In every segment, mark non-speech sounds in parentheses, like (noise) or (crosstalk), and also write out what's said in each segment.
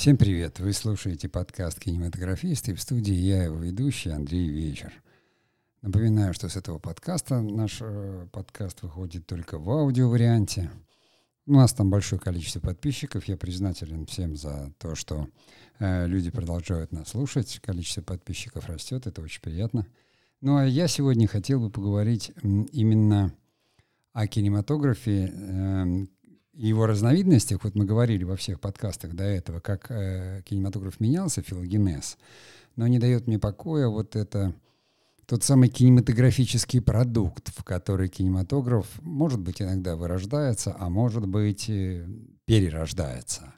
Всем привет! Вы слушаете подкаст «Кинематографисты» в студии я, его ведущий Андрей Вечер. Напоминаю, что с этого подкаста наш э, подкаст выходит только в аудиоварианте. У нас там большое количество подписчиков. Я признателен всем за то, что э, люди продолжают нас слушать. Количество подписчиков растет, это очень приятно. Ну а я сегодня хотел бы поговорить именно о кинематографе, э, его разновидностях, вот мы говорили во всех подкастах до этого, как э, кинематограф менялся, филогенез, но не дает мне покоя вот это тот самый кинематографический продукт, в который кинематограф, может быть, иногда вырождается, а может быть, э, перерождается.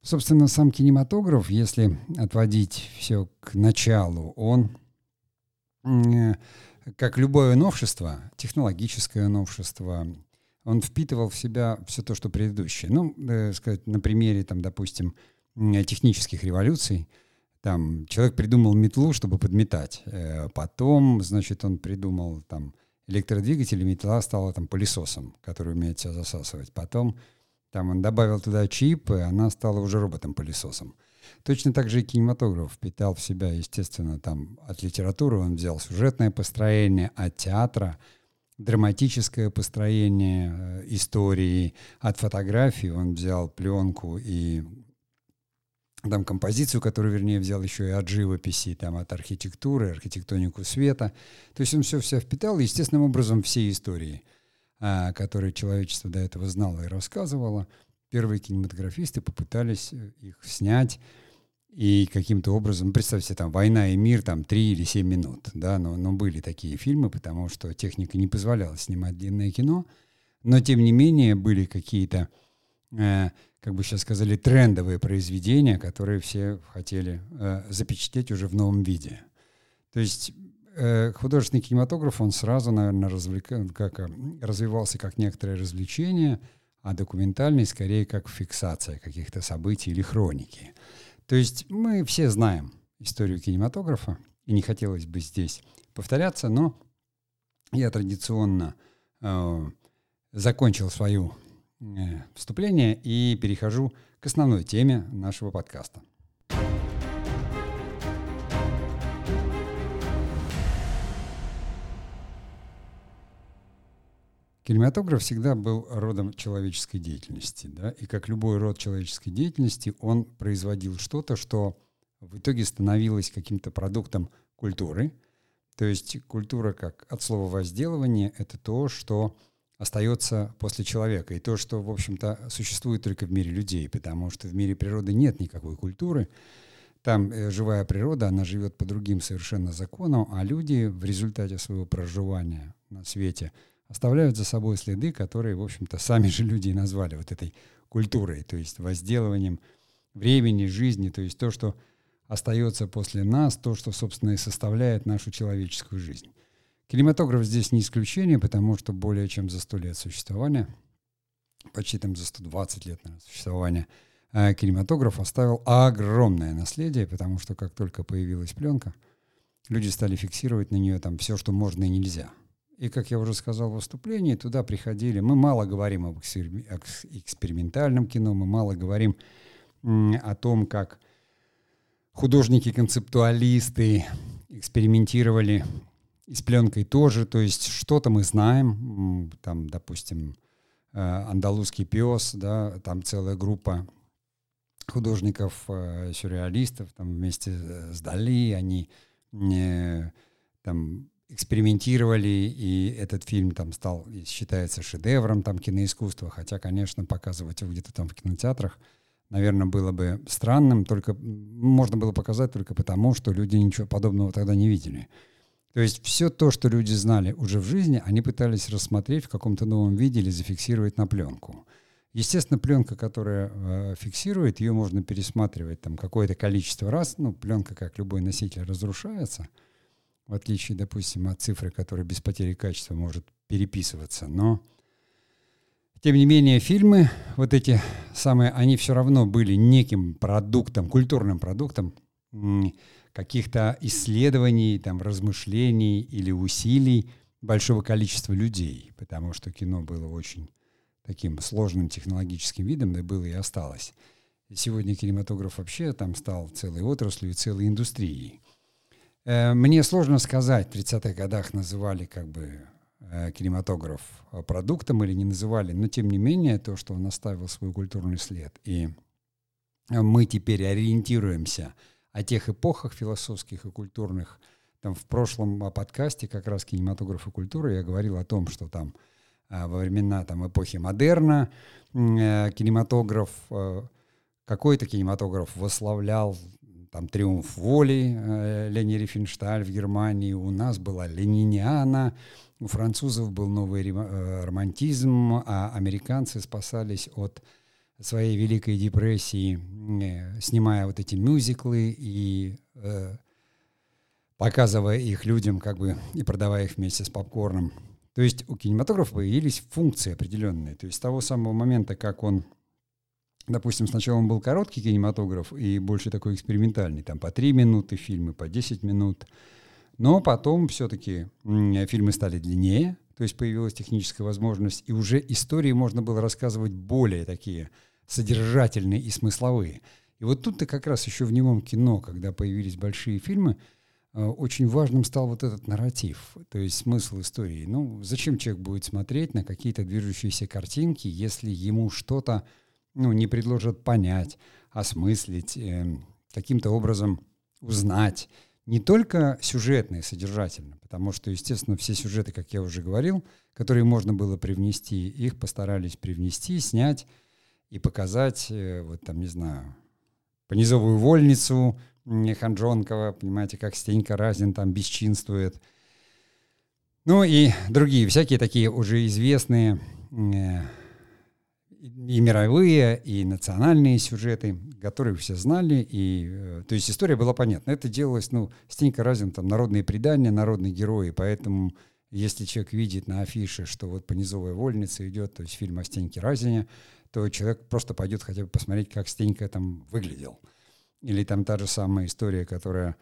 Собственно, сам кинематограф, если отводить все к началу, он, э, как любое новшество, технологическое новшество, он впитывал в себя все то, что предыдущее. Ну, э, сказать, на примере, там, допустим, технических революций, там человек придумал метлу, чтобы подметать. Э, потом, значит, он придумал там электродвигатель, и метла стала там пылесосом, который умеет себя засасывать. Потом там он добавил туда чип, и она стала уже роботом-пылесосом. Точно так же и кинематограф впитал в себя, естественно, там от литературы он взял сюжетное построение, от театра, драматическое построение э, истории, от фотографии он взял пленку и там композицию, которую, вернее, взял еще и от живописи, там, от архитектуры, архитектонику света. То есть он все все впитал, и, естественным образом, все истории, а, которые человечество до этого знало и рассказывало, первые кинематографисты попытались э, их снять и каким-то образом, ну, представьте, там «Война и мир», там три или семь минут, да, но, но были такие фильмы, потому что техника не позволяла снимать длинное кино, но, тем не менее, были какие-то э, как бы сейчас сказали, трендовые произведения, которые все хотели э, запечатлеть уже в новом виде. То есть э, художественный кинематограф, он сразу, наверное, развлек... как, э, развивался как некоторое развлечение, а документальный скорее как фиксация каких-то событий или хроники. То есть мы все знаем историю кинематографа, и не хотелось бы здесь повторяться, но я традиционно э, закончил свою Э, вступление и перехожу к основной теме нашего подкаста. Кинематограф всегда был родом человеческой деятельности, да, и как любой род человеческой деятельности, он производил что-то, что в итоге становилось каким-то продуктом культуры. То есть культура, как от слова возделывание, это то, что остается после человека. И то, что, в общем-то, существует только в мире людей, потому что в мире природы нет никакой культуры. Там э, живая природа, она живет по другим совершенно законам, а люди в результате своего проживания на свете оставляют за собой следы, которые, в общем-то, сами же люди и назвали вот этой культурой, то есть возделыванием времени, жизни, то есть то, что остается после нас, то, что, собственно, и составляет нашу человеческую жизнь. Кинематограф здесь не исключение, потому что более чем за 100 лет существования, почти там за 120 лет наверное, существования, э, кинематограф оставил огромное наследие, потому что как только появилась пленка, люди стали фиксировать на нее там все, что можно и нельзя. И, как я уже сказал в выступлении, туда приходили... Мы мало говорим об экспериментальном кино, мы мало говорим о том, как художники-концептуалисты экспериментировали и с пленкой тоже, то есть что-то мы знаем, там, допустим, э, «Андалузский пес», да, там целая группа художников, э, сюрреалистов, там вместе с Дали, они там экспериментировали, и этот фильм там стал, считается шедевром там киноискусства, хотя, конечно, показывать его где-то там в кинотеатрах, наверное, было бы странным, только можно было показать только потому, что люди ничего подобного тогда не видели. То есть все то, что люди знали уже в жизни, они пытались рассмотреть в каком-то новом виде или зафиксировать на пленку. Естественно, пленка, которая э, фиксирует, ее можно пересматривать там какое-то количество раз. Ну, пленка, как любой носитель, разрушается, в отличие, допустим, от цифры, которая без потери качества может переписываться. Но, тем не менее, фильмы, вот эти самые, они все равно были неким продуктом, культурным продуктом, каких-то исследований, там, размышлений или усилий большого количества людей, потому что кино было очень таким сложным технологическим видом, да было и осталось. сегодня кинематограф вообще там стал целой отраслью, целой индустрией. Э, мне сложно сказать, в 30-х годах называли как бы э, кинематограф продуктом или не называли, но тем не менее то, что он оставил свой культурный след. И мы теперь ориентируемся о тех эпохах философских и культурных. Там в прошлом подкасте как раз «Кинематограф и культура» я говорил о том, что там во времена там, эпохи модерна кинематограф какой-то кинематограф восславлял там «Триумф воли» э, Лени Рифеншталь в Германии, у нас была «Лениниана», у французов был новый э, романтизм, а американцы спасались от своей Великой депрессии, э, снимая вот эти мюзиклы и э, показывая их людям как бы и продавая их вместе с попкорном. То есть у кинематографа появились функции определенные. То есть с того самого момента, как он Допустим, сначала он был короткий кинематограф и больше такой экспериментальный, там по 3 минуты фильмы, по 10 минут. Но потом все-таки фильмы стали длиннее, то есть появилась техническая возможность, и уже истории можно было рассказывать более такие содержательные и смысловые. И вот тут-то как раз еще в немом кино, когда появились большие фильмы, э, очень важным стал вот этот нарратив, то есть смысл истории. Ну, зачем человек будет смотреть на какие-то движущиеся картинки, если ему что-то ну, не предложат понять, осмыслить, э, каким-то образом узнать. Не только сюжетно и содержательно, потому что, естественно, все сюжеты, как я уже говорил, которые можно было привнести, их постарались привнести, снять и показать, э, вот там, не знаю, понизовую вольницу Ханжонкова, понимаете, как Стенька Разин там бесчинствует. Ну и другие, всякие такие уже известные э, и мировые, и национальные сюжеты, которые все знали, и, э, то есть история была понятна. Это делалось, ну, Стенька Разин, там, народные предания, народные герои, поэтому если человек видит на афише, что вот понизовая вольница идет, то есть фильм о Стеньке Разине, то человек просто пойдет хотя бы посмотреть, как Стенька там выглядел. Или там та же самая история, которая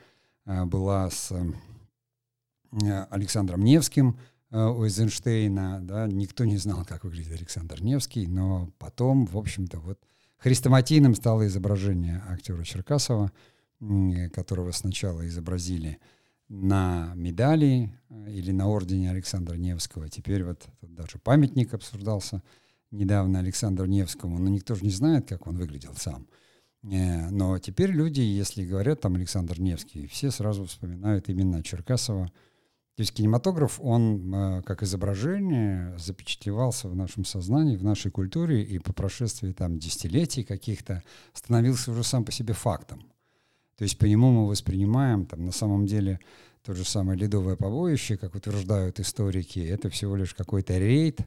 э, была с э, Александром Невским, у Эйзенштейна, да, никто не знал, как выглядит Александр Невский, но потом, в общем-то, вот хрестоматийным стало изображение актера Черкасова, которого сначала изобразили на медали э, или на ордене Александра Невского. Теперь вот даже памятник обсуждался недавно Александру Невскому, но никто же не знает, как он выглядел сам. Э, но теперь люди, если говорят там Александр Невский, все сразу вспоминают именно Черкасова, то есть кинематограф, он э, как изображение запечатлевался в нашем сознании, в нашей культуре, и по прошествии там десятилетий каких-то становился уже сам по себе фактом. То есть по нему мы воспринимаем там на самом деле то же самое ледовое побоище, как утверждают историки, это всего лишь какой-то рейд,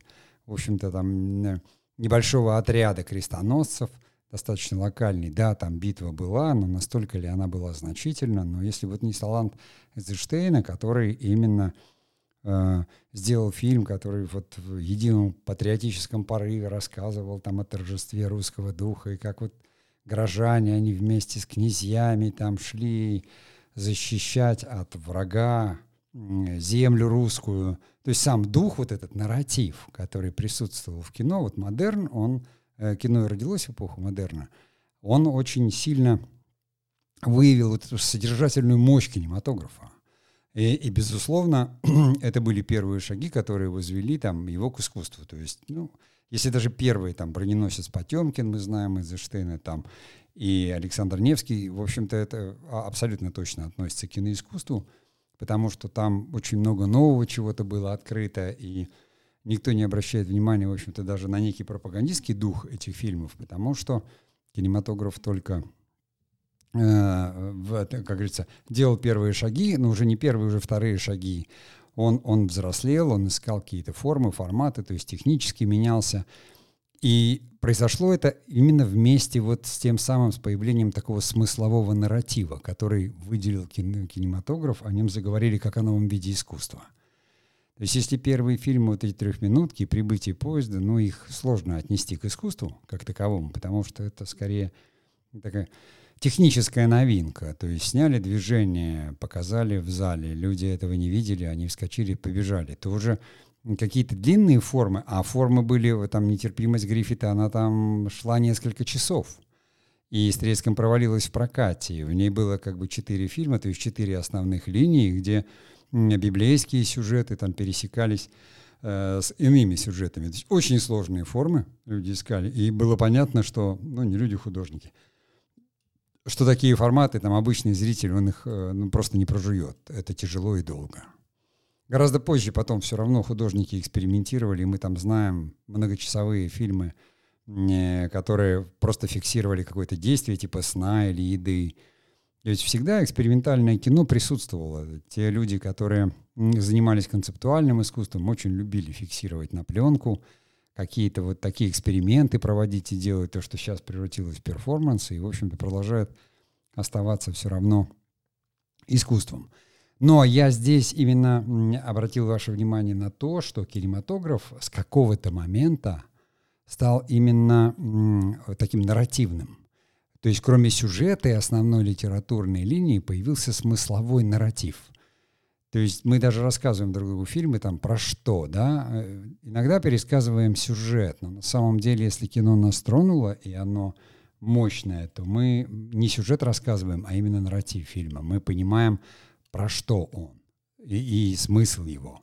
в общем-то там небольшого отряда крестоносцев – достаточно локальный. Да, там битва была, но настолько ли она была значительна. Но если вот не талант Эйзенштейна, который именно э, сделал фильм, который вот в едином патриотическом порыве рассказывал там о торжестве русского духа, и как вот горожане, они вместе с князьями там шли защищать от врага землю русскую. То есть сам дух, вот этот нарратив, который присутствовал в кино, вот модерн, он Э, кино родилось в эпоху модерна, он очень сильно выявил вот эту содержательную мощь кинематографа. И, и безусловно, (clears throat) это были первые шаги, которые возвели там его к искусству. То есть, ну, если даже первый там броненосец Потемкин, мы знаем из Эйнштейна, там, и Александр Невский, в общем-то, это а, абсолютно точно относится к киноискусству, потому что там очень много нового чего-то было открыто, и никто не обращает внимания, в общем-то, даже на некий пропагандистский дух этих фильмов, потому что кинематограф только, э, в, как говорится, делал первые шаги, но уже не первые, уже вторые шаги. Он, он взрослел, он искал какие-то формы, форматы, то есть технически менялся. И произошло это именно вместе вот с тем самым, с появлением такого смыслового нарратива, который выделил кинематограф, о нем заговорили как о новом виде искусства – то есть если первые фильмы, вот эти трехминутки, прибытие поезда, ну, их сложно отнести к искусству как таковому, потому что это скорее такая техническая новинка. То есть сняли движение, показали в зале, люди этого не видели, они вскочили, побежали. Это уже какие-то длинные формы, а формы были, там нетерпимость Гриффита, она там шла несколько часов. И «Стрельском» провалилась в прокате. В ней было как бы четыре фильма, то есть четыре основных линии, где библейские сюжеты там пересекались э, с иными сюжетами. То есть очень сложные формы люди искали. И было понятно, что, ну, не люди-художники, что такие форматы, там, обычный зритель, он их э, ну, просто не прожует. Это тяжело и долго. Гораздо позже потом все равно художники экспериментировали, и мы там знаем многочасовые фильмы, которые просто фиксировали какое-то действие типа сна или еды. Есть всегда экспериментальное кино присутствовало. Те люди, которые занимались концептуальным искусством, очень любили фиксировать на пленку, какие-то вот такие эксперименты проводить и делать, то, что сейчас превратилось в перформанс, и, в общем-то, продолжает оставаться все равно искусством. Но я здесь именно обратил ваше внимание на то, что кинематограф с какого-то момента стал именно таким нарративным. То есть кроме сюжета и основной литературной линии появился смысловой нарратив. То есть мы даже рассказываем друг другу фильмы там про что, да? Э, иногда пересказываем сюжет, но на самом деле, если кино нас тронуло и оно мощное, то мы не сюжет рассказываем, а именно нарратив фильма. Мы понимаем, про что он и, и смысл его.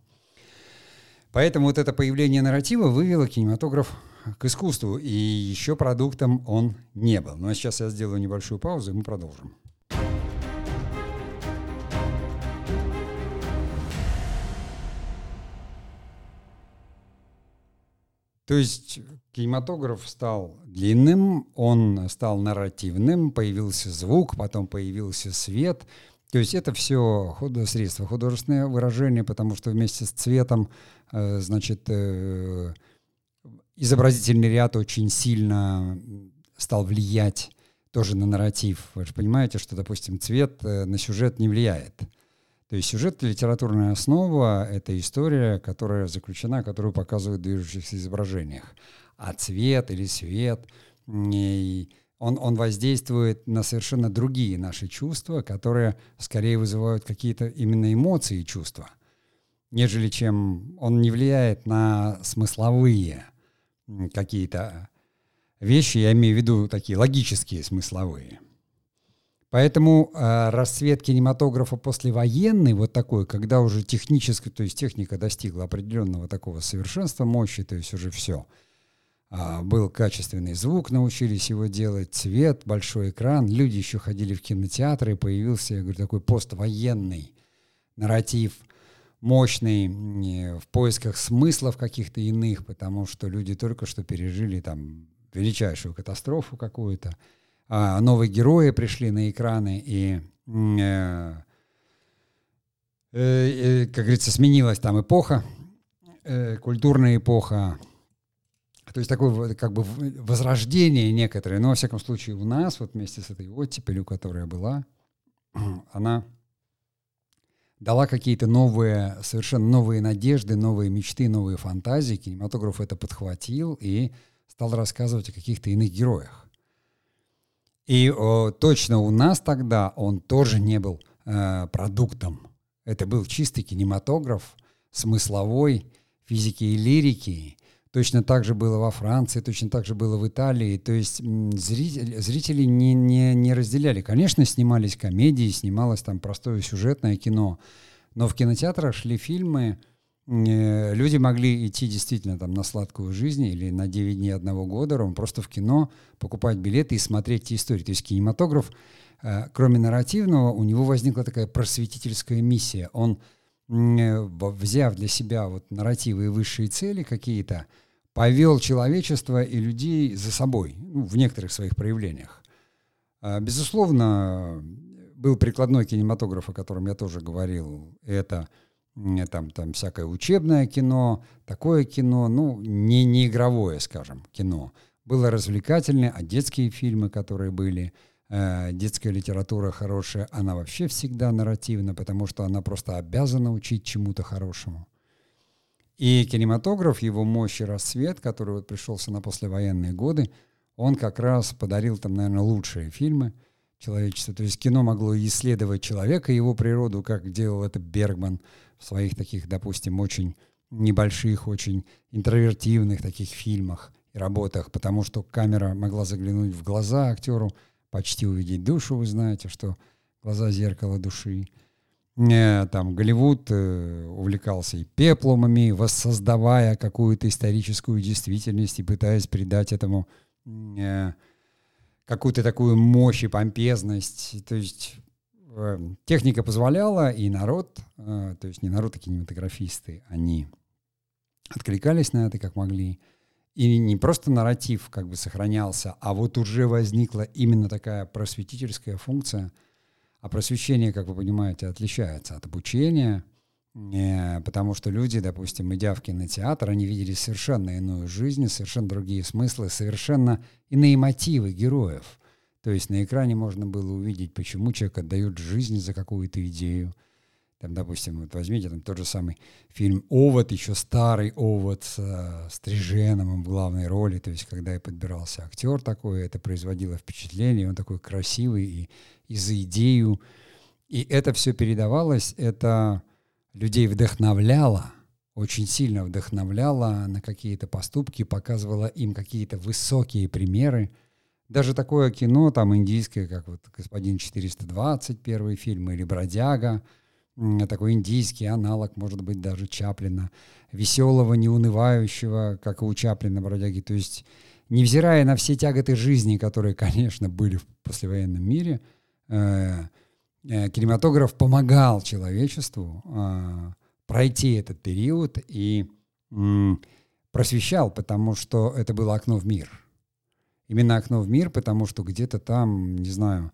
Поэтому вот это появление нарратива вывело кинематограф к искусству, и еще продуктом он не был. Но сейчас я сделаю небольшую паузу, и мы продолжим. То есть кинематограф стал длинным, он стал нарративным, появился звук, потом появился свет. То есть это все средства художественное выражение, потому что вместе с цветом, э, значит, э, изобразительный ряд очень сильно стал влиять тоже на нарратив. Вы же понимаете, что, допустим, цвет э, на сюжет не влияет. То есть сюжет — литературная основа — это история, которая заключена, которую показывают в движущихся изображениях. А цвет или свет он, он воздействует на совершенно другие наши чувства, которые скорее вызывают какие-то именно эмоции и чувства, нежели чем он не влияет на смысловые какие-то вещи, я имею в виду такие логические, смысловые. Поэтому э, расцвет кинематографа послевоенный, вот такой, когда уже технически, то есть техника достигла определенного такого совершенства, мощи, то есть уже все. А, был качественный звук, научились его делать, цвет, большой экран. Люди еще ходили в кинотеатры, появился, я говорю, такой поствоенный нарратив – мощный в поисках смыслов каких-то иных, потому что люди только что пережили там величайшую катастрофу какую-то, а новые герои пришли на экраны, и, э, э, э, как говорится, сменилась там эпоха, э, культурная эпоха, то есть такое как бы возрождение некоторое, но во всяком случае у нас, вот вместе с этой оттепелью, которая была, (clears throat) она дала какие-то новые, совершенно новые надежды, новые мечты, новые фантазии. Кинематограф это подхватил и стал рассказывать о каких-то иных героях. И о, точно у нас тогда он тоже не был э, продуктом. Это был чистый кинематограф, смысловой, физики и лирики, Точно так же было во Франции, точно так же было в Италии. То есть зрители, зрители не, не, не разделяли. Конечно, снимались комедии, снималось там простое сюжетное кино, но в кинотеатрах шли фильмы, э, люди могли идти действительно там на сладкую жизнь или на 9 дней одного года, он просто в кино покупать билеты и смотреть эти истории. То есть кинематограф, э, кроме нарративного, у него возникла такая просветительская миссия. Он взяв для себя вот нарративы и высшие цели какие-то, повел человечество и людей за собой ну, в некоторых своих проявлениях. А, безусловно, был прикладной кинематограф, о котором я тоже говорил. Это там, там всякое учебное кино, такое кино, ну, не, не игровое, скажем, кино. Было развлекательное, а детские фильмы, которые были – детская литература хорошая, она вообще всегда нарративна, потому что она просто обязана учить чему-то хорошему. И кинематограф, его мощь и рассвет, который вот пришелся на послевоенные годы, он как раз подарил там, наверное, лучшие фильмы человечества. То есть кино могло исследовать человека, его природу, как делал это Бергман в своих таких, допустим, очень небольших, очень интровертивных таких фильмах и работах, потому что камера могла заглянуть в глаза актеру, почти увидеть душу, вы знаете, что глаза зеркало души. Э, там Голливуд э, увлекался и пеплумами, воссоздавая какую-то историческую действительность и пытаясь придать этому э, какую-то такую мощь и помпезность. То есть техника позволяла, и народ, то есть не народ, а кинематографисты, они откликались на это как могли. И не просто нарратив как бы сохранялся, а вот уже возникла именно такая просветительская функция – а просвещение, как вы понимаете, отличается от обучения, э, потому что люди, допустим, идя в кинотеатр, они видели совершенно иную жизнь, совершенно другие смыслы, совершенно иные мотивы героев. То есть на экране можно было увидеть, почему человек отдает жизнь за какую-то идею – там, допустим, вот возьмите там тот же самый фильм «Овод», еще старый «Овод» с э, Стриженом в главной роли, то есть когда и подбирался актер такой, это производило впечатление, он такой красивый и, и за идею. И это все передавалось, это людей вдохновляло, очень сильно вдохновляло на какие-то поступки, показывало им какие-то высокие примеры. Даже такое кино, там индийское, как вот «Господин 420», первый фильм, или «Бродяга», такой индийский аналог, может быть, даже Чаплина, веселого, неунывающего, как и у Чаплина, бродяги. То есть, невзирая на все тяготы жизни, которые, конечно, были в послевоенном мире, э, э, кинематограф помогал человечеству э, пройти этот период и э, просвещал, потому что это было окно в мир. Именно окно в мир, потому что где-то там, не знаю,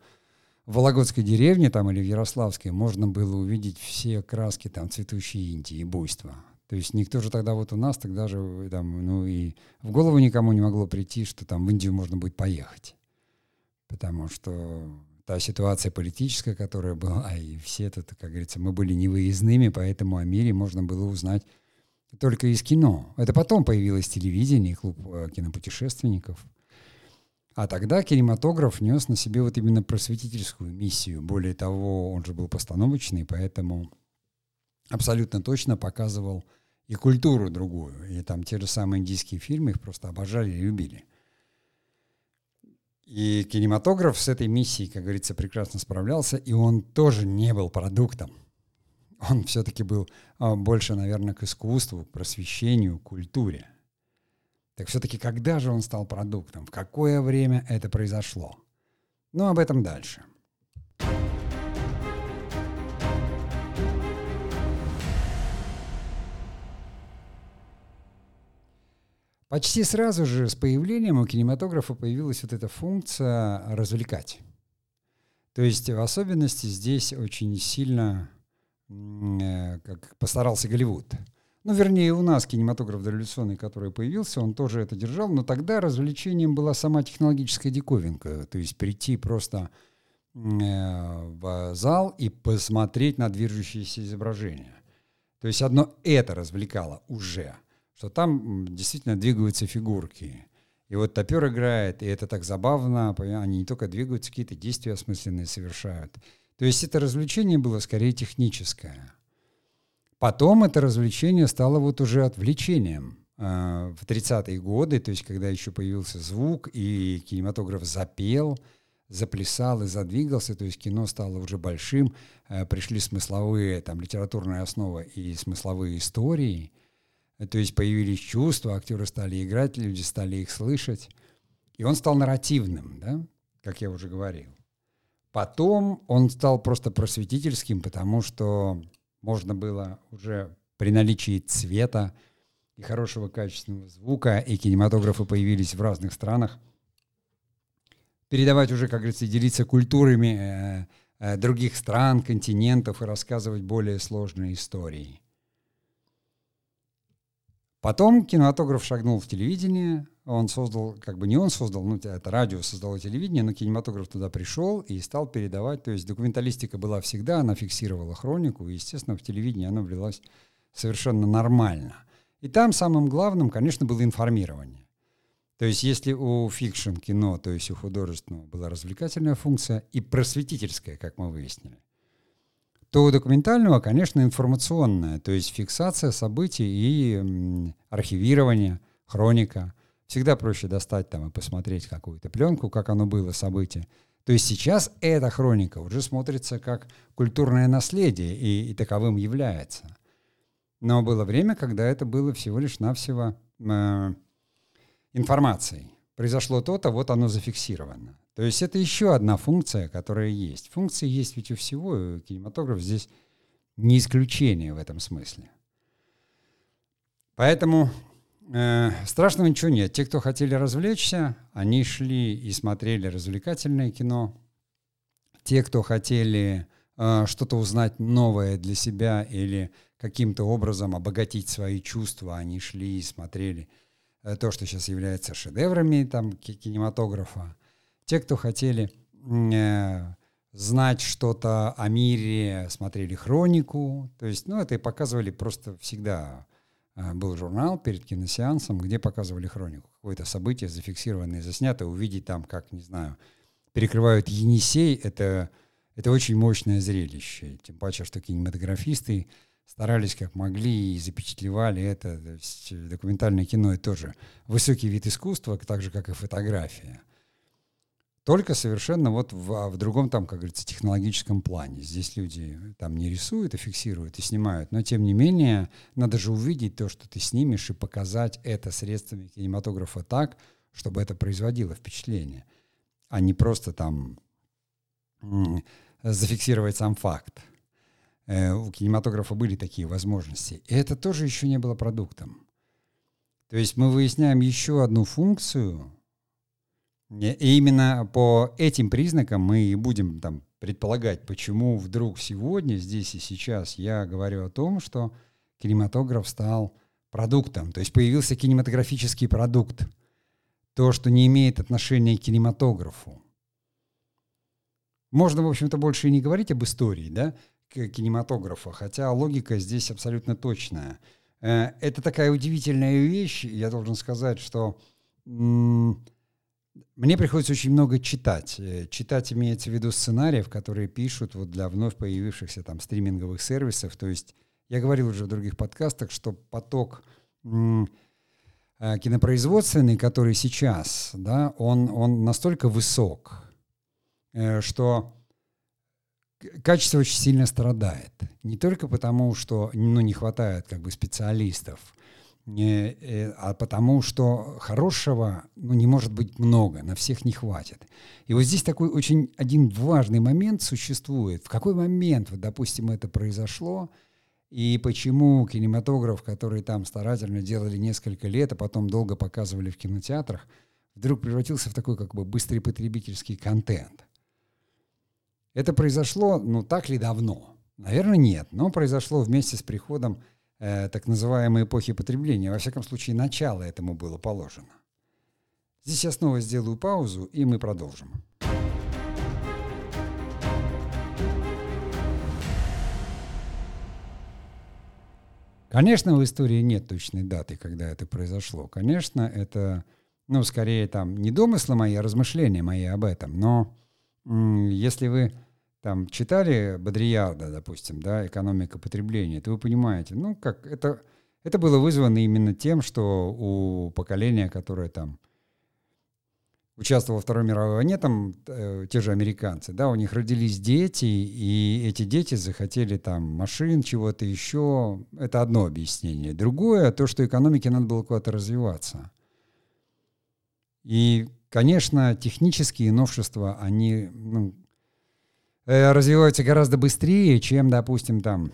в Вологодской деревне там или в Ярославской можно было увидеть все краски там цветущей Индии и буйства. То есть никто же тогда вот у нас тогда же там, ну и в голову никому не могло прийти, что там в Индию можно будет поехать. Потому что та ситуация политическая, которая была, и все это, как говорится, мы были невыездными, поэтому о мире можно было узнать только из кино. Это потом появилось телевидение, клуб э, кинопутешественников. А тогда кинематограф нес на себе вот именно просветительскую миссию. Более того, он же был постановочный, поэтому абсолютно точно показывал и культуру другую. И там те же самые индийские фильмы их просто обожали и любили. И кинематограф с этой миссией, как говорится, прекрасно справлялся, и он тоже не был продуктом. Он все-таки был а, больше, наверное, к искусству, к просвещению, к культуре. Так все-таки когда же он стал продуктом? В какое время это произошло? Ну, об этом дальше. Почти сразу же с появлением у кинематографа появилась вот эта функция развлекать. То есть в особенности здесь очень сильно э, как постарался Голливуд – ну, вернее, у нас кинематограф дореволюционный, который появился, он тоже это держал, но тогда развлечением была сама технологическая диковинка, то есть прийти просто э, в зал и посмотреть на движущиеся изображения. То есть одно это развлекало уже, что там действительно двигаются фигурки. И вот топер играет, и это так забавно, они не только двигаются, какие-то действия осмысленные совершают. То есть это развлечение было скорее техническое. Потом это развлечение стало вот уже отвлечением. А, в 30-е годы, то есть когда еще появился звук, и кинематограф запел, заплясал и задвигался, то есть кино стало уже большим, а, пришли смысловые, там, литературные основы и смысловые истории, то есть появились чувства, актеры стали играть, люди стали их слышать, и он стал нарративным, да, как я уже говорил. Потом он стал просто просветительским, потому что можно было уже при наличии цвета и хорошего качественного звука, и кинематографы появились в разных странах, передавать уже, как говорится, делиться культурами э, э, других стран, континентов и рассказывать более сложные истории. Потом кинематограф шагнул в телевидение, он создал, как бы не он создал, ну это радио создало телевидение, но кинематограф туда пришел и стал передавать, то есть документалистика была всегда, она фиксировала хронику, и, естественно, в телевидении она влилась совершенно нормально. И там самым главным, конечно, было информирование. То есть если у fiction кино, то есть у художественного была развлекательная функция и просветительская, как мы выяснили – то у документального, конечно, информационная, то есть фиксация событий и архивирование, хроника. Всегда проще достать там и посмотреть какую-то пленку, как оно было, событие. То есть сейчас эта хроника уже смотрится как культурное наследие и, и таковым является. Но было время, когда это было всего лишь навсего э, информацией. Произошло то-то, вот оно зафиксировано. То есть это еще одна функция, которая есть. Функции есть ведь у всего, и кинематограф здесь не исключение в этом смысле. Поэтому э, страшного ничего нет. Те, кто хотели развлечься, они шли и смотрели развлекательное кино. Те, кто хотели э, что-то узнать новое для себя или каким-то образом обогатить свои чувства, они шли и смотрели э, то, что сейчас является шедеврами там, кинематографа. Те, кто хотели э, знать что-то о мире, смотрели хронику. То есть, ну, это и показывали просто всегда был журнал перед киносеансом, где показывали хронику. Какое-то событие зафиксированное, заснятое, увидеть там, как, не знаю, перекрывают Енисей, это, это очень мощное зрелище. Тем паче, что кинематографисты старались как могли и запечатлевали это. То есть документальное кино — это тоже высокий вид искусства, так же, как и фотография. Только совершенно вот в, а в другом там, как говорится, технологическом плане. Здесь люди там не рисуют, а фиксируют и снимают. Но тем не менее, надо же увидеть то, что ты снимешь, и показать это средствами кинематографа так, чтобы это производило впечатление, а не просто там зафиксировать сам факт. Э, у кинематографа были такие возможности. И это тоже еще не было продуктом. То есть мы выясняем еще одну функцию — и именно по этим признакам мы и будем там предполагать, почему вдруг сегодня, здесь и сейчас я говорю о том, что кинематограф стал продуктом, то есть появился кинематографический продукт, то, что не имеет отношения к кинематографу. Можно, в общем-то, больше и не говорить об истории, да, кинематографа, хотя логика здесь абсолютно точная. Э, это такая удивительная вещь, я должен сказать, что мне приходится очень много читать. Э, читать имеется в виду сценариев, которые пишут вот для вновь появившихся там стриминговых сервисов. То есть я говорил уже в других подкастах, что поток э, кинопроизводственный, который сейчас, да, он, он настолько высок, э, что качество очень сильно страдает. Не только потому, что ну, не хватает как бы специалистов, Э, а потому что хорошего ну, не может быть много, на всех не хватит. И вот здесь такой очень один важный момент существует. В какой момент, вот, допустим, это произошло, и почему кинематограф, который там старательно делали несколько лет, а потом долго показывали в кинотеатрах, вдруг превратился в такой как бы быстрый потребительский контент. Это произошло, ну так ли давно? Наверное, нет, но произошло вместе с приходом э, так называемой эпохи потребления. Во всяком случае, начало этому было положено. Здесь я снова сделаю паузу, и мы продолжим. Конечно, в истории нет точной даты, когда это произошло. Конечно, это, ну, скорее там не домыслы мои, а размышления мои об этом. Но если вы там читали Бодрияда, допустим, да, «Экономика потребления», то вы понимаете, ну, как это, это было вызвано именно тем, что у поколения, которое там участвовало во Второй мировой войне, там э, те же американцы, да, у них родились дети, и эти дети захотели там машин, чего-то еще. Это одно объяснение. Другое, то, что экономике надо было куда-то развиваться. И, конечно, технические новшества, они, ну, развиваются гораздо быстрее, чем, допустим, там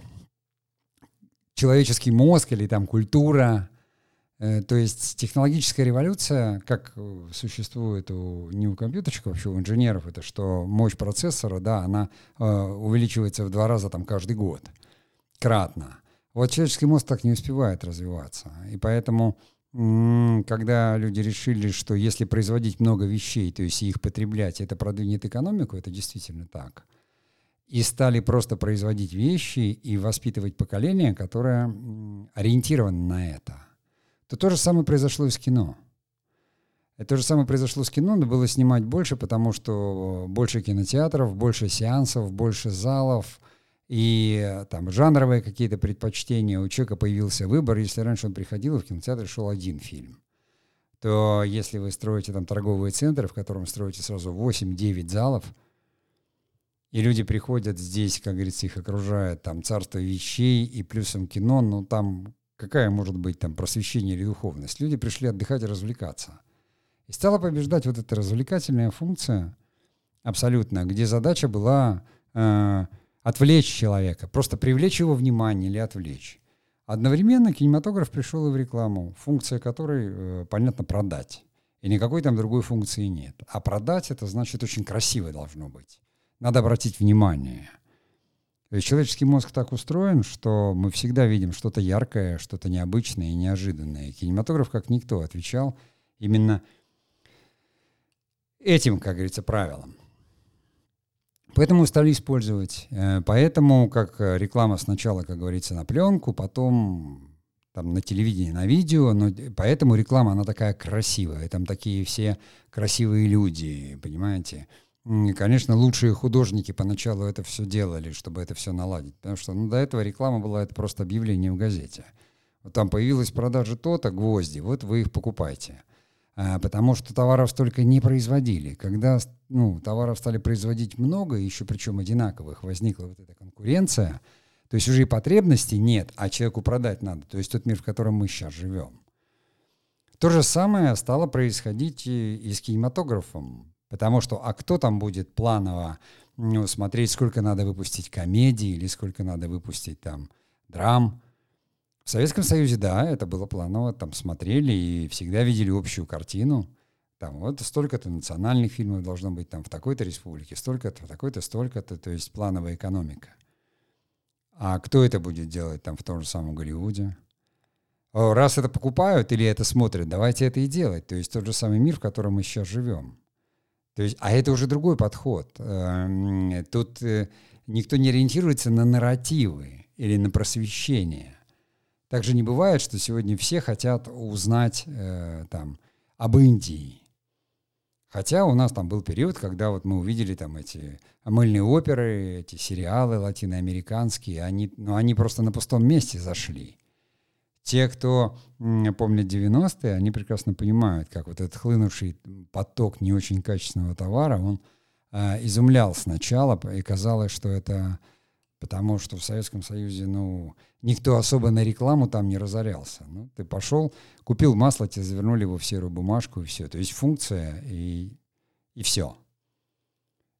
человеческий мозг или там культура. Э, то есть технологическая революция, как существует у, не у компьютерщиков, вообще у инженеров, это что мощь процессора, да, она э, увеличивается в два раза там каждый год, кратно. Вот человеческий мозг так не успевает развиваться. И поэтому, когда люди решили, что если производить много вещей, то есть их потреблять, это продвинет экономику, это действительно так – и стали просто производить вещи и воспитывать поколение, которое ориентировано на это, то то же самое произошло и с кино. Это то же самое произошло с кино, надо было снимать больше, потому что больше кинотеатров, больше сеансов, больше залов, и там жанровые какие-то предпочтения. У человека появился выбор. Если раньше он приходил, в кинотеатр шел один фильм, то если вы строите там торговые центры, в котором строите сразу 8-9 залов, и люди приходят здесь, как говорится, их окружает там царство вещей и плюсом кино, ну там какая может быть там просвещение или духовность? Люди пришли отдыхать и развлекаться. И стала побеждать вот эта развлекательная функция абсолютно, где задача была э, отвлечь человека, просто привлечь его внимание или отвлечь. Одновременно кинематограф пришел и в рекламу, функция которой, э, понятно, продать. И никакой там другой функции нет. А продать это значит очень красиво должно быть. Надо обратить внимание. Человеческий мозг так устроен, что мы всегда видим что-то яркое, что-то необычное и неожиданное. Кинематограф, как никто, отвечал именно этим, как говорится, правилам. Поэтому стали использовать. Э, поэтому, как э, реклама сначала, как говорится, на пленку, потом там на телевидении, на видео, но поэтому реклама, она такая красивая, там такие все красивые люди, понимаете. И, конечно, лучшие художники поначалу это все делали, чтобы это все наладить, потому что ну, до этого реклама была это просто объявление в газете. Вот там появилась продажа то-то, гвозди, вот вы их покупайте. А, потому что товаров столько не производили. Когда ну, товаров стали производить много, еще причем одинаковых, возникла вот эта конкуренция, то есть уже и потребностей нет, а человеку продать надо. То есть тот мир, в котором мы сейчас живем. То же самое стало происходить и, с кинематографом. Потому что, а кто там будет планово ну, смотреть, сколько надо выпустить комедий или сколько надо выпустить там драм, в Советском Союзе, да, это было планово, там смотрели и всегда видели общую картину. Там вот столько-то национальных фильмов должно быть там в такой-то республике, столько-то, в такой-то, столько-то, то есть плановая экономика. А кто это будет делать там в том же самом Голливуде? Раз это покупают или это смотрят, давайте это и делать. То есть тот же самый мир, в котором мы сейчас живем. То есть, а это уже другой подход. Эм, тут э, никто не ориентируется на нарративы или на просвещение. Также не бывает, что сегодня все хотят узнать э, там об Индии. Хотя у нас там был период, когда вот мы увидели там эти мыльные оперы, эти сериалы латиноамериканские, они, ну, они просто на пустом месте зашли. Те, кто помнят 90-е, они прекрасно понимают, как вот этот хлынувший поток не очень качественного товара, он э, изумлял сначала, и казалось, что это потому что в Советском Союзе, ну, никто особо на рекламу там не разорялся. Ну, ты пошел, купил масло, тебе завернули его в серую бумажку и все. То есть функция и, и все.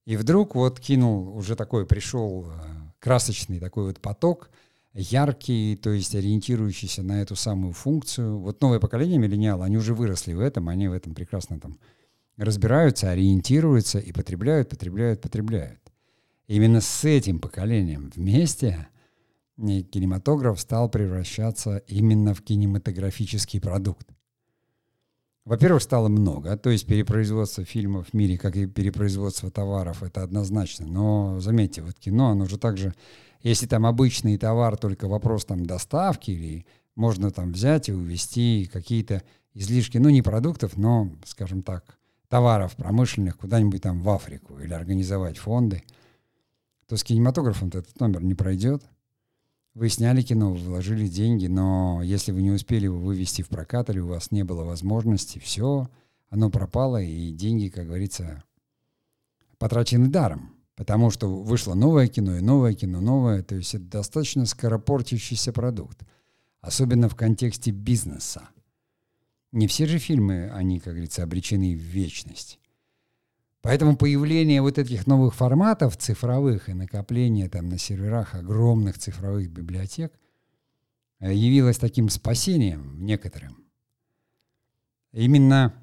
И вдруг вот кинул, уже такой пришел э, красочный такой вот поток, яркий, то есть ориентирующийся на эту самую функцию. Вот новое поколение миллениал, они уже выросли в этом, они в этом прекрасно там разбираются, ориентируются и потребляют, потребляют, потребляют. Именно с этим поколением вместе кинематограф стал превращаться именно в кинематографический продукт. Во-первых, стало много, то есть перепроизводство фильмов в мире, как и перепроизводство товаров, это однозначно. Но заметьте, вот кино, оно же также, если там обычный товар, только вопрос там доставки, или можно там взять и увезти какие-то излишки, ну не продуктов, но, скажем так, товаров промышленных куда-нибудь там в Африку или организовать фонды – то с кинематографом этот номер не пройдет. Вы сняли кино, вложили деньги, но если вы не успели его вывести в прокат или у вас не было возможности, все, оно пропало, и деньги, как говорится, потрачены даром. Потому что вышло новое кино и новое кино, новое. То есть это достаточно скоропортящийся продукт. Особенно в контексте бизнеса. Не все же фильмы, они, как говорится, обречены в вечность. Поэтому появление вот этих новых форматов цифровых и накопление там на серверах огромных цифровых библиотек э, явилось таким спасением некоторым. Именно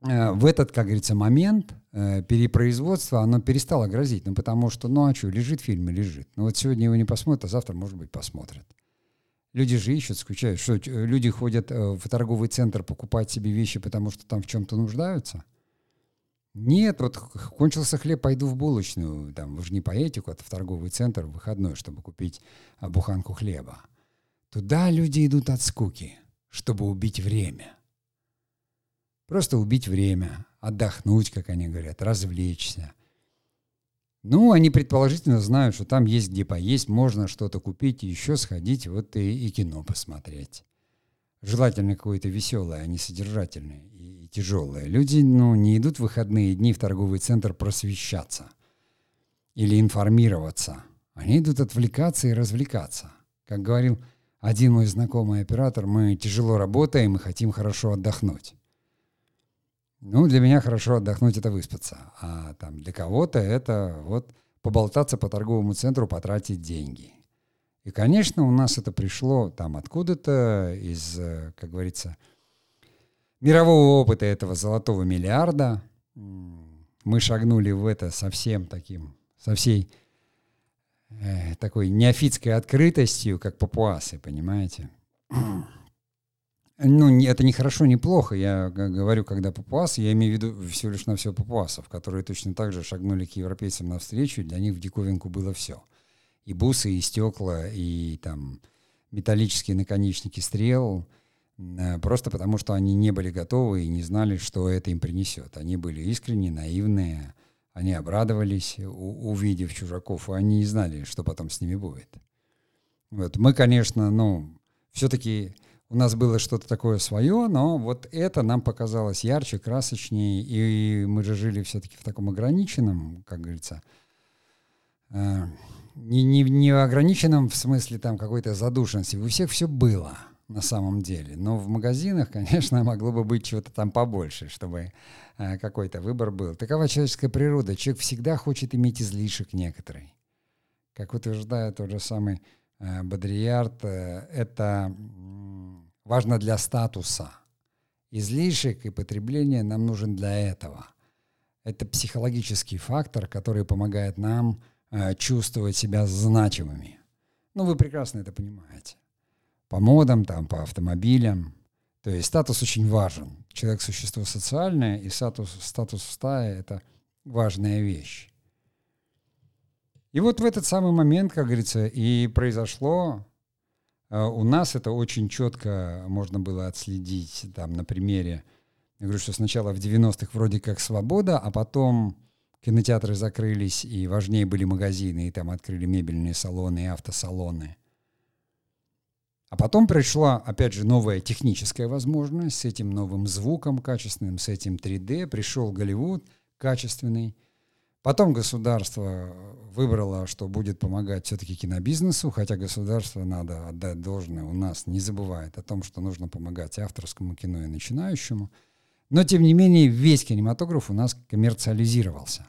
в этот, как говорится, момент э, перепроизводства оно перестало грозить. Ну, потому что, ну, а что, лежит фильм и лежит. Ну, вот сегодня его не посмотрят, а завтра, может быть, посмотрят. Люди же ищут, скучают. Что, люди ходят в торговый центр покупать себе вещи, потому что там в чем-то нуждаются – нет, вот кончился хлеб, пойду в булочную. Там, вы же не поедете куда-то в торговый центр в выходной, чтобы купить а, буханку хлеба. Туда люди идут от скуки, чтобы убить время. Просто убить время, отдохнуть, как они говорят, развлечься. Ну, они предположительно знают, что там есть где поесть, можно что-то купить и еще сходить, вот и, и кино посмотреть. желательно какое-то веселое, а не содержательное и, и тяжелое. Люди ну, не идут в выходные дни в торговый центр просвещаться или информироваться. Они идут отвлекаться и развлекаться. Как говорил один мой знакомый оператор, мы тяжело работаем и хотим хорошо отдохнуть. Ну, для меня хорошо отдохнуть — это выспаться. А там для кого-то это вот поболтаться по торговому центру, потратить деньги. И, конечно, у нас это пришло там откуда-то из, э, как говорится, мирового опыта этого золотого миллиарда. Мы шагнули в это совсем таким, со всей э, такой неофитской открытостью, как папуасы, понимаете? (clears throat) Ну, это не хорошо, не плохо. Я говорю, когда папуасы, я имею в виду всего лишь на все папуасов, которые точно так же шагнули к европейцам навстречу, для них в диковинку было все. И бусы, и стекла, и там металлические наконечники стрел, э, просто потому что они не были готовы и не знали, что это им принесет. Они были искренне, наивные, они обрадовались, увидев чужаков, и они не знали, что потом с ними будет. Вот. Мы, конечно, ну, все-таки у нас было что-то такое свое, но вот это нам показалось ярче, красочнее, и мы же жили все-таки в таком ограниченном, как говорится, э, не, не, не ограниченном в смысле там какой-то задушенности. У всех все было на самом деле. Но в магазинах, (laughs) конечно, могло бы быть чего-то там побольше, чтобы э, какой-то выбор был. Такова человеческая природа. Человек всегда хочет иметь излишек некоторый. Как утверждает тот же самый э, э, это важно для статуса. Излишек и потребление нам нужен для этого. Это психологический фактор, который помогает нам э, чувствовать себя значимыми. Ну, вы прекрасно это понимаете. По модам, там, по автомобилям. То есть статус очень важен. Человек – существо социальное, и статус, статус в стае – это важная вещь. И вот в этот самый момент, как говорится, и произошло у нас это очень четко можно было отследить там на примере. Я говорю, что сначала в 90-х вроде как свобода, а потом кинотеатры закрылись, и важнее были магазины, и там открыли мебельные салоны и автосалоны. А потом пришла, опять же, новая техническая возможность с этим новым звуком качественным, с этим 3D. Пришел Голливуд качественный – Потом государство выбрало, что будет помогать все-таки кинобизнесу, хотя государство, надо отдать должное, у нас не забывает о том, что нужно помогать авторскому кино и начинающему. Но, тем не менее, весь кинематограф у нас коммерциализировался.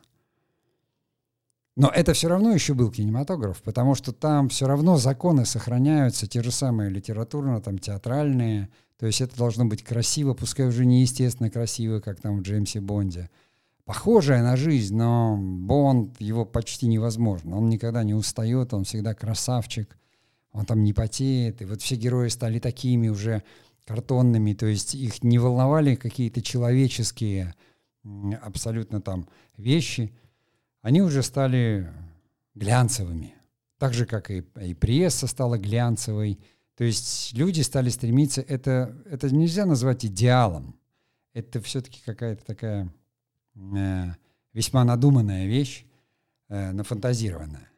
Но это все равно еще был кинематограф, потому что там все равно законы сохраняются, те же самые литературно, там театральные. То есть это должно быть красиво, пускай уже не естественно красиво, как там в Джеймсе Бонде – похожая на жизнь, но Бонд, его почти невозможно. Он никогда не устает, он всегда красавчик, он там не потеет. И вот все герои стали такими уже картонными, то есть их не волновали какие-то человеческие абсолютно там вещи. Они уже стали глянцевыми. Так же, как и, и пресса стала глянцевой. То есть люди стали стремиться, это, это нельзя назвать идеалом. Это все-таки какая-то такая весьма надуманная вещь, э, нафантазированная.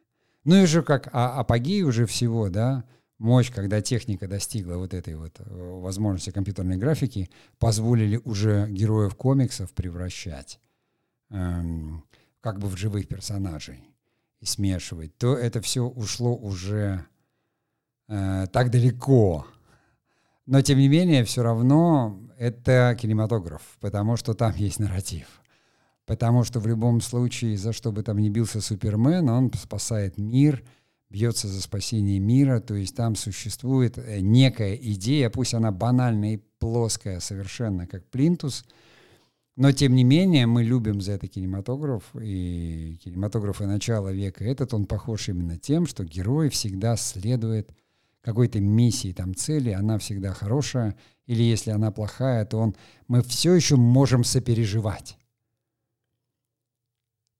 Ну и уже как а, апогей уже всего, да, мощь, когда техника достигла вот этой вот э, возможности компьютерной графики, позволили уже героев комиксов превращать эм, как бы в живых персонажей и смешивать, то это все ушло уже э, так далеко. Но тем не менее, все равно это кинематограф, потому что там есть нарратив. Потому что в любом случае, за что бы там ни бился Супермен, он спасает мир, бьется за спасение мира, то есть там существует э, некая идея, пусть она банальная и плоская совершенно, как плинтус, но тем не менее мы любим за это кинематограф, и кинематографы начала века этот, он похож именно тем, что герой всегда следует какой-то миссии, там цели, она всегда хорошая, или если она плохая, то он, мы все еще можем сопереживать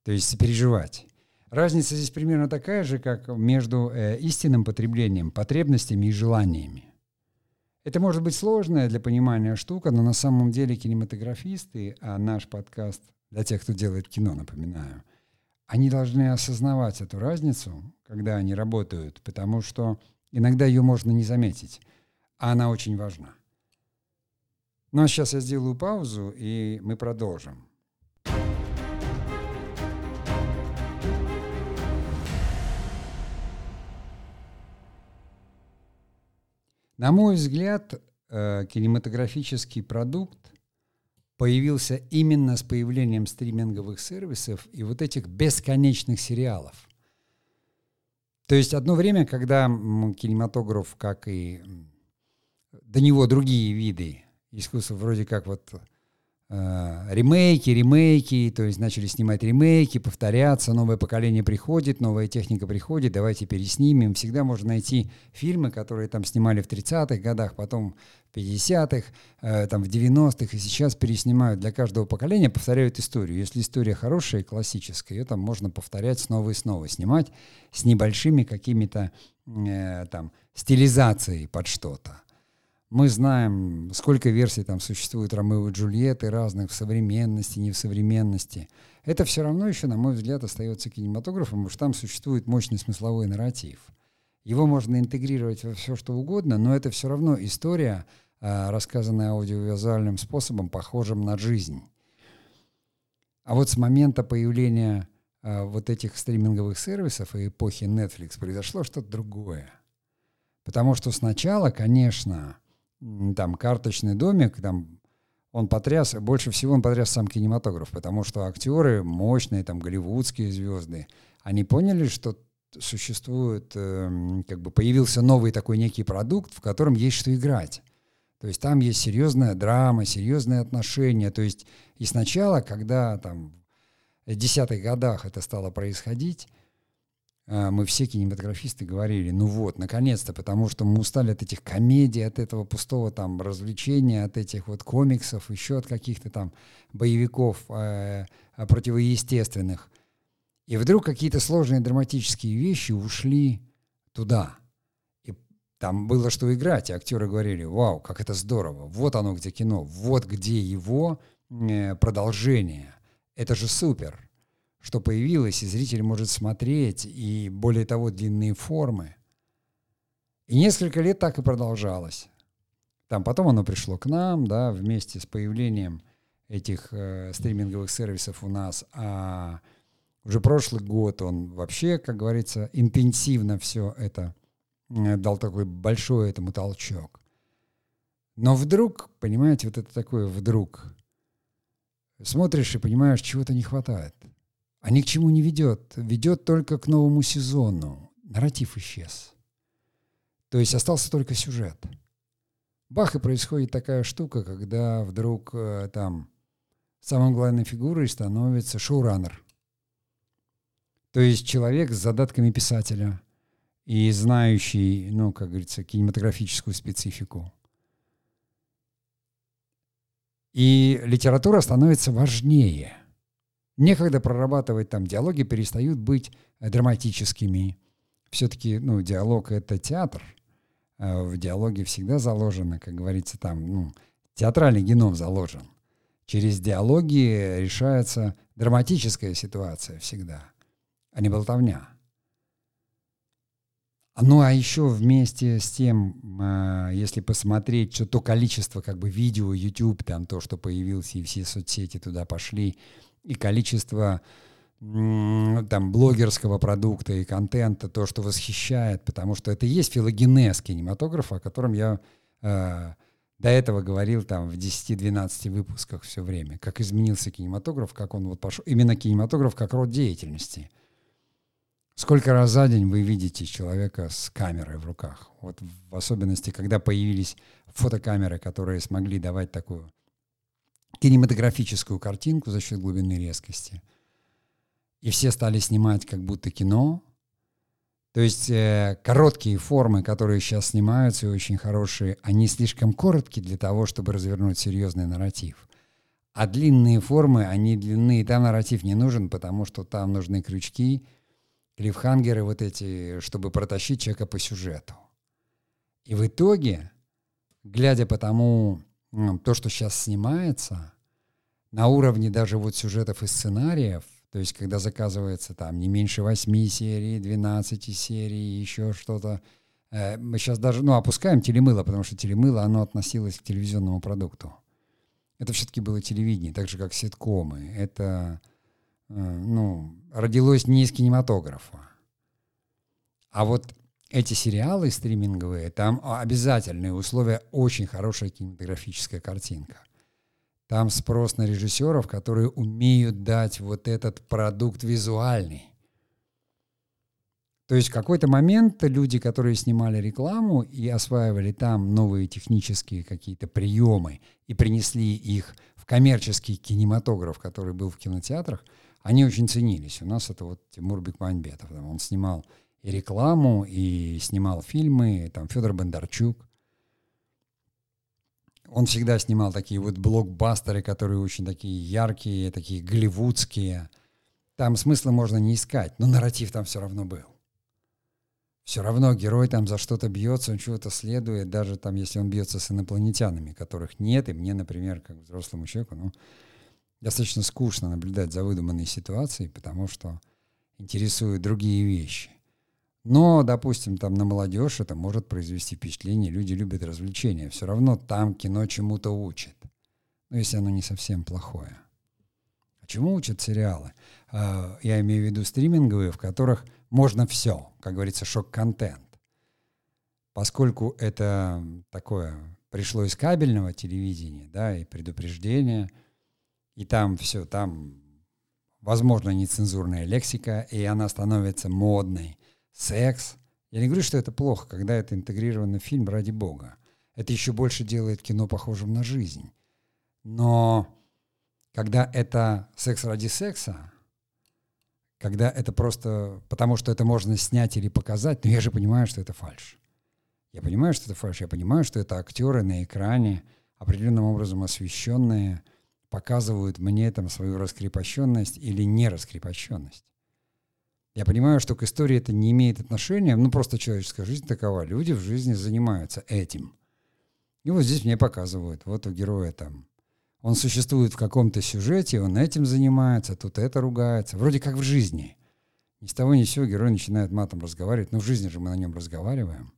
то есть переживать. Разница здесь примерно такая же, как между э, истинным потреблением, потребностями и желаниями. Это может быть сложная для понимания штука, но на самом деле кинематографисты, а наш подкаст для тех, кто делает кино, напоминаю, они должны осознавать эту разницу, когда они работают, потому что иногда ее можно не заметить, а она очень важна. А сейчас я сделаю паузу, и мы продолжим. На мой взгляд, э, кинематографический продукт появился именно с появлением стриминговых сервисов и вот этих бесконечных сериалов. То есть одно время, когда кинематограф, как и до него другие виды искусства, вроде как вот э, ремейки, ремейки, то есть начали снимать ремейки, повторяться, новое поколение приходит, новая техника приходит, давайте переснимем. Всегда можно найти фильмы, которые там снимали в 30-х годах, потом в 50-х, э, там в 90-х, и сейчас переснимают для каждого поколения, повторяют историю. Если история хорошая и классическая, ее там можно повторять снова и снова, снимать с небольшими какими-то э, там стилизацией под что-то. Мы знаем, сколько версий там существует Ромео и Джульетты разных в современности, не в современности. Это все равно еще, на мой взгляд, остается кинематографом, потому что там существует мощный смысловой нарратив. Его можно интегрировать во все, что угодно, но это все равно история, а, рассказанная аудиовизуальным способом, похожим на жизнь. А вот с момента появления а, вот этих стриминговых сервисов и эпохи Netflix произошло что-то другое. Потому что сначала, конечно, там карточный домик, там он потряс, больше всего он потряс сам кинематограф, потому что актеры мощные, там голливудские звезды, они поняли, что существует, э, как бы появился новый такой некий продукт, в котором есть что играть. То есть там есть серьезная драма, серьезные отношения. То есть и сначала, когда там в десятых годах это стало происходить, мы все кинематографисты говорили, ну вот, наконец-то, потому что мы устали от этих комедий, от этого пустого там развлечения, от этих вот комиксов, еще от каких-то там боевиков э, противоестественных. И вдруг какие-то сложные драматические вещи ушли туда. И там было что играть, и актеры говорили, вау, как это здорово, вот оно где кино, вот где его э, продолжение. Это же супер что появилось, и зритель может смотреть, и более того, длинные формы. И несколько лет так и продолжалось. Там потом оно пришло к нам, да, вместе с появлением этих э, стриминговых сервисов у нас, а уже прошлый год он вообще, как говорится, интенсивно все это э, дал такой большой этому толчок. Но вдруг, понимаете, вот это такое вдруг, смотришь и понимаешь, чего-то не хватает – а ни к чему не ведет. Ведет только к новому сезону. Нарратив исчез. То есть остался только сюжет. Бах, и происходит такая штука, когда вдруг э, там самой главной фигурой становится шоураннер. То есть человек с задатками писателя и знающий, ну, как говорится, кинематографическую специфику. И литература становится важнее – некогда прорабатывать там диалоги, перестают быть э, драматическими. Все-таки, ну, диалог — это театр. А в диалоге всегда заложено, как говорится, там, ну, театральный геном заложен. Через диалоги решается драматическая ситуация всегда, а не болтовня. Ну а еще вместе с тем, а, если посмотреть, что то количество как бы видео, YouTube, там то, что появилось, и все соцсети туда пошли, и количество там блогерского продукта и контента, то, что восхищает, потому что это и есть филогенез кинематографа, о котором я э, до этого говорил там в 10-12 выпусках все время, как изменился кинематограф, как он вот пошел, именно кинематограф как род деятельности. Сколько раз за день вы видите человека с камерой в руках? Вот в особенности, когда появились фотокамеры, которые смогли давать такую кинематографическую картинку за счет глубины резкости. И все стали снимать как будто кино. То есть э, короткие формы, которые сейчас снимаются, очень хорошие, они слишком короткие для того, чтобы развернуть серьезный нарратив. А длинные формы, они длинные, там нарратив не нужен, потому что там нужны крючки, клифхангеры вот эти, чтобы протащить человека по сюжету. И в итоге, глядя по тому, то, что сейчас снимается, на уровне даже вот сюжетов и сценариев, то есть когда заказывается там не меньше 8 серий, 12 серий, еще что-то, э, мы сейчас даже, ну, опускаем телемыло, потому что телемыло, оно относилось к телевизионному продукту. это все-таки было телевидение, так же как ситкомы. Это, э, ну, родилось не из кинематографа. А вот эти сериалы стриминговые, там обязательные условия, очень хорошая кинематографическая картинка. Там спрос на режиссеров, которые умеют дать вот этот продукт визуальный. То есть в какой-то момент люди, которые снимали рекламу и осваивали там новые технические какие-то приемы и принесли их в коммерческий кинематограф, который был в кинотеатрах, они очень ценились. У нас это вот Тимур Бекмамбетов. Он снимал и рекламу, и снимал фильмы, там Федор Бондарчук. Он всегда снимал такие вот блокбастеры, которые очень такие яркие, такие голливудские. Там смысла можно не искать, но нарратив там все равно был все равно герой там за что-то бьется, он чего-то следует, даже там, если он бьется с инопланетянами, которых нет, и мне, например, как взрослому человеку, ну, достаточно скучно наблюдать за выдуманной ситуацией, потому что интересуют другие вещи. Но, допустим, там на молодежь это может произвести впечатление, люди любят развлечения. Все равно там кино чему-то учит. Ну, если оно не совсем плохое. А чему учат сериалы? А, я имею в виду стриминговые, в которых можно все, как говорится, шок-контент. Поскольку это такое пришло из кабельного телевидения, да, и предупреждение, и там все, там, возможно, нецензурная лексика, и она становится модной. Секс. Я не говорю, что это плохо, когда это интегрировано в фильм, ради бога. Это еще больше делает кино похожим на жизнь. Но когда это секс ради секса, когда это просто потому, что это можно снять или показать, но я же понимаю, что это фальш. Я понимаю, что это фальш, я понимаю, что это актеры на экране, определенным образом освещенные, показывают мне там свою раскрепощенность или нераскрепощенность. Я понимаю, что к истории это не имеет отношения, ну просто человеческая жизнь такова. Люди в жизни занимаются этим. И вот здесь мне показывают, вот у героя там он существует в каком-то сюжете, он этим занимается, тут это ругается. Вроде как в жизни. Ни с того ни с сего герой начинает матом разговаривать. Но в жизни же мы на нем разговариваем.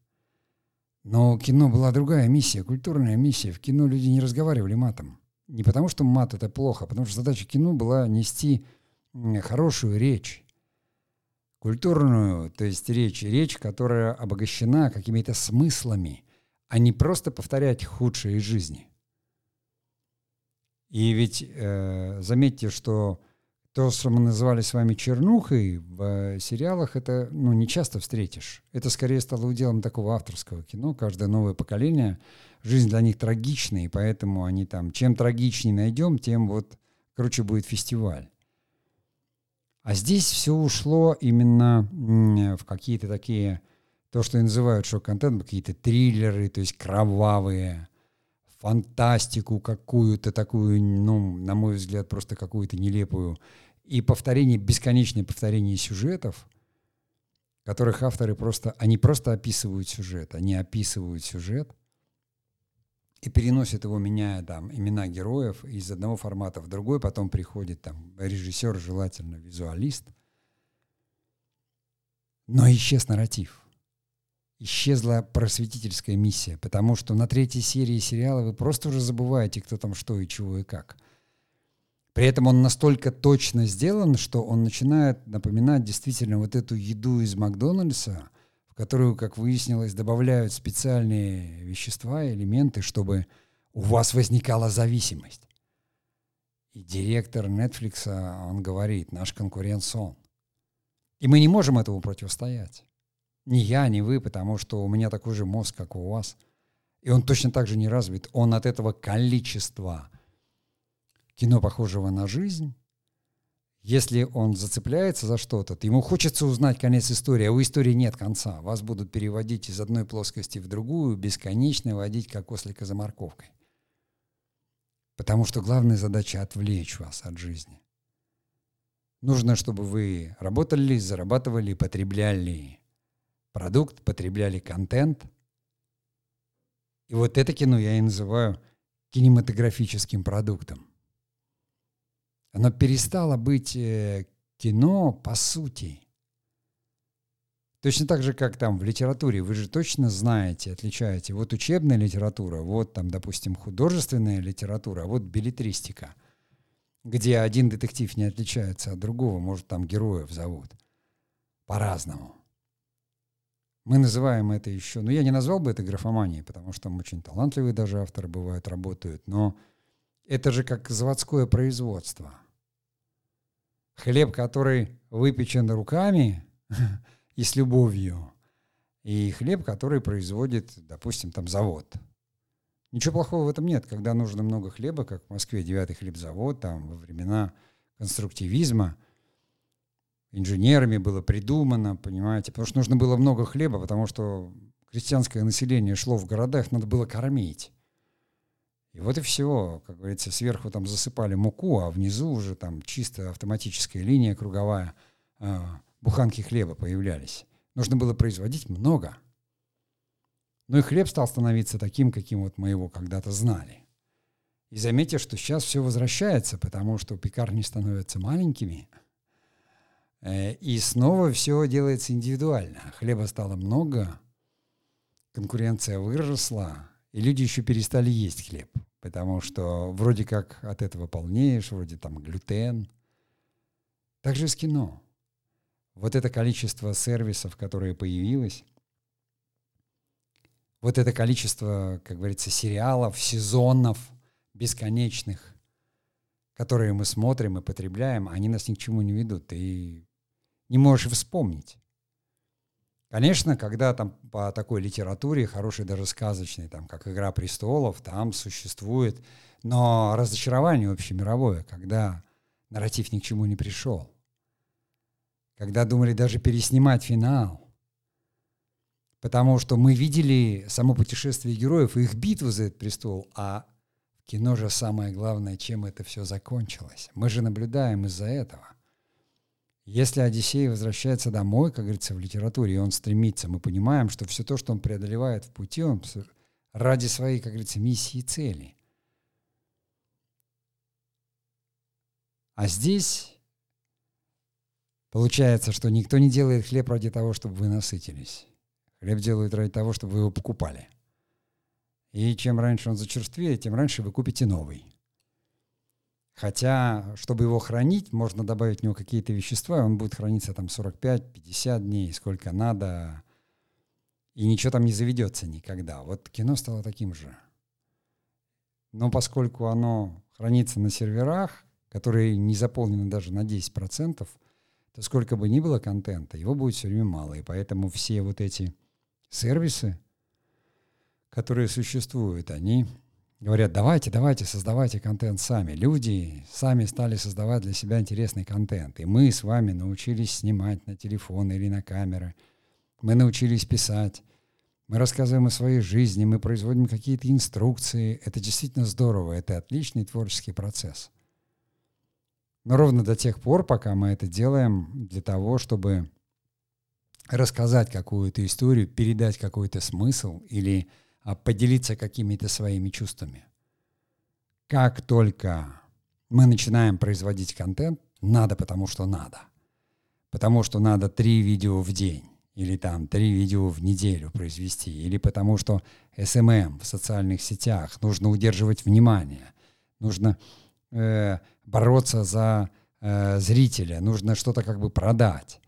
Но у кино была другая миссия, культурная миссия. В кино люди не разговаривали матом. Не потому, что мат — это плохо, а потому что задача кино была нести хорошую речь. Культурную, то есть речь, речь, которая обогащена какими-то смыслами, а не просто повторять худшее из жизни. И ведь э, заметьте, что то, что мы называли с вами чернухой, в э, сериалах это ну, не часто встретишь. Это скорее стало уделом такого авторского кино. Каждое новое поколение, жизнь для них трагичная, и поэтому они там, чем трагичнее найдем, тем вот короче будет фестиваль. А здесь все ушло именно в какие-то такие, то, что называют шок-контент, какие-то триллеры, то есть кровавые, фантастику какую-то такую, ну, на мой взгляд, просто какую-то нелепую, и повторение, бесконечное повторение сюжетов, которых авторы просто, они просто описывают сюжет, они описывают сюжет и переносят его, меняя там имена героев из одного формата в другой, потом приходит там режиссер, желательно визуалист, но исчез нарратив – исчезла просветительская миссия, потому что на третьей серии сериала вы просто уже забываете, кто там что и чего и как. При этом он настолько точно сделан, что он начинает напоминать действительно вот эту еду из Макдональдса, которую, как выяснилось, добавляют специальные вещества, элементы, чтобы у вас возникала зависимость. И директор Netflix, он говорит, наш конкурент сон. И мы не можем этому противостоять. Ни я, ни вы, потому что у меня такой же мозг, как у вас. И он точно так же не развит. Он от этого количества кино, похожего на жизнь, если он зацепляется за что-то, то ему хочется узнать конец истории, а у истории нет конца. Вас будут переводить из одной плоскости в другую, бесконечно водить, как ослика за морковкой. Потому что главная задача — отвлечь вас от жизни. Нужно, чтобы вы работали, зарабатывали, потребляли продукт, потребляли контент. И вот это кино я и называю кинематографическим продуктом. Оно перестало быть э, кино по сути. То Точно так же, как там в литературе, вы же точно знаете, отличаете. Вот учебная литература, вот там, допустим, художественная литература, а вот билетристика, где один детектив не отличается от другого, может, там героев зовут по-разному. Мы называем это еще, ну я не назвал бы это графоманией, потому что там очень талантливые даже авторы бывают, работают, но это же как заводское производство. Хлеб, который выпечен руками, (laughs) и с любовью. И хлеб, который производит, допустим, там завод. Ничего плохого в этом нет, когда нужно много хлеба, как в Москве девятый хлебзавод, там во времена конструктивизма инженерами было придумано, понимаете, потому что нужно было много хлеба, потому что крестьянское население шло в городах, надо было кормить. И вот и все, как говорится, сверху там засыпали муку, а внизу уже там чисто автоматическая линия круговая, а, буханки хлеба появлялись. Нужно было производить много. Но и хлеб стал становиться таким, каким вот мы его когда-то знали. И заметьте, что сейчас все возвращается, потому что пекарни становятся маленькими, э, и снова все делается индивидуально. Хлеба стало много, конкуренция выросла, и люди еще перестали есть хлеб, потому что вроде как от этого полнеешь, вроде там глютен. Так же и с кино вот это количество сервисов, которое появилось, вот это количество, как говорится, сериалов, сезонов бесконечных, которые мы смотрим и потребляем, они нас ни к чему не ведут. Ты не можешь вспомнить. Конечно, когда там по такой литературе, хорошей даже сказочной, там, как «Игра престолов», там существует, но разочарование общемировое, когда нарратив ни к чему не пришел когда думали даже переснимать финал. Потому что мы видели само путешествие героев и их битву за этот престол, а кино же самое главное, чем это все закончилось. Мы же наблюдаем из-за этого. Если Одиссей возвращается домой, как говорится в литературе, и он стремится, мы понимаем, что все то, что он преодолевает в пути, он ради своей, как говорится, миссии и цели. А здесь Получается, что никто не делает хлеб ради того, чтобы вы насытились. Хлеб делают ради того, чтобы вы его покупали. И чем раньше он зачерствеет, тем раньше вы купите новый. Хотя, чтобы его хранить, можно добавить в него какие-то вещества, и он будет храниться там 45-50 дней, сколько надо, и ничего там не заведется никогда. Вот кино стало таким же. Но поскольку оно хранится на серверах, которые не заполнены даже на 10%, то сколько бы ни было контента, его будет все время мало. И поэтому все вот эти сервисы, которые существуют, они говорят, давайте, давайте, создавайте контент сами. Люди сами стали создавать для себя интересный контент. И мы с вами научились снимать на телефон или на камеры. Мы научились писать. Мы рассказываем о своей жизни, мы производим какие-то инструкции. Это действительно здорово, это отличный творческий процесс. Но ровно до тех пор, пока мы это делаем для того, чтобы рассказать какую-то историю, передать какой-то смысл или поделиться какими-то своими чувствами. Как только мы начинаем производить контент, надо, потому что надо. Потому что надо три видео в день или там три видео в неделю произвести, или потому что SMM в социальных сетях нужно удерживать внимание, нужно э, бороться за э, зрителя, нужно что-то как бы продать.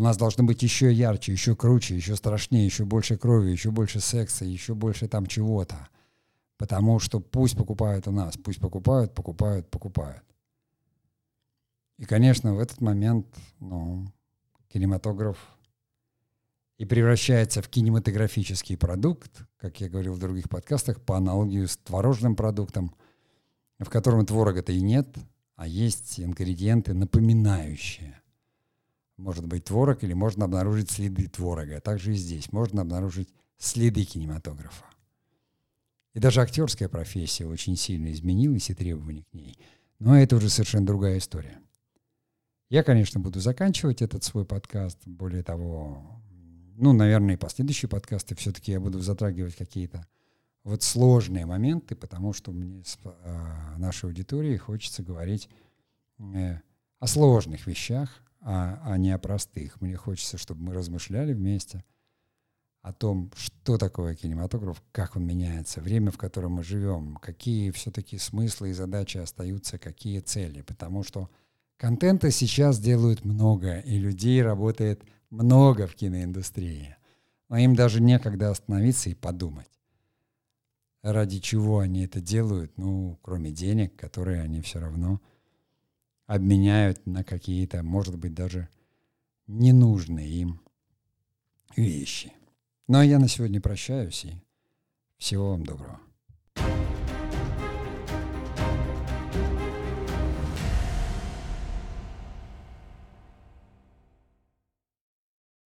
У нас должно быть еще ярче, еще круче, еще страшнее, еще больше крови, еще больше секса, еще больше там чего-то. Потому что пусть покупают у нас, пусть покупают, покупают, покупают. И, конечно, в этот момент ну, кинематограф и превращается в кинематографический продукт, как я говорил в других подкастах, по аналогию с творожным продуктом – в котором творога-то и нет, а есть ингредиенты, напоминающие. Может быть творог или можно обнаружить следы творога. А также и здесь можно обнаружить следы кинематографа. И даже актерская профессия очень сильно изменилась и требования к ней. Но это уже совершенно другая история. Я, конечно, буду заканчивать этот свой подкаст. Более того, ну, наверное, и последующие подкасты все-таки я буду затрагивать какие-то вот сложные моменты, потому что мне с э, нашей аудиторией хочется говорить э, о сложных вещах, а, а не о простых. Мне хочется, чтобы мы размышляли вместе о том, что такое кинематограф, как он меняется, время, в котором мы живем, какие все-таки смыслы и задачи остаются, какие цели. Потому что контента сейчас делают много, и людей работает много в киноиндустрии. Но им даже некогда остановиться и подумать. Ради чего они это делают, ну, кроме денег, которые они все равно обменяют на какие-то, может быть, даже ненужные им вещи. Ну а я на сегодня прощаюсь и всего вам доброго.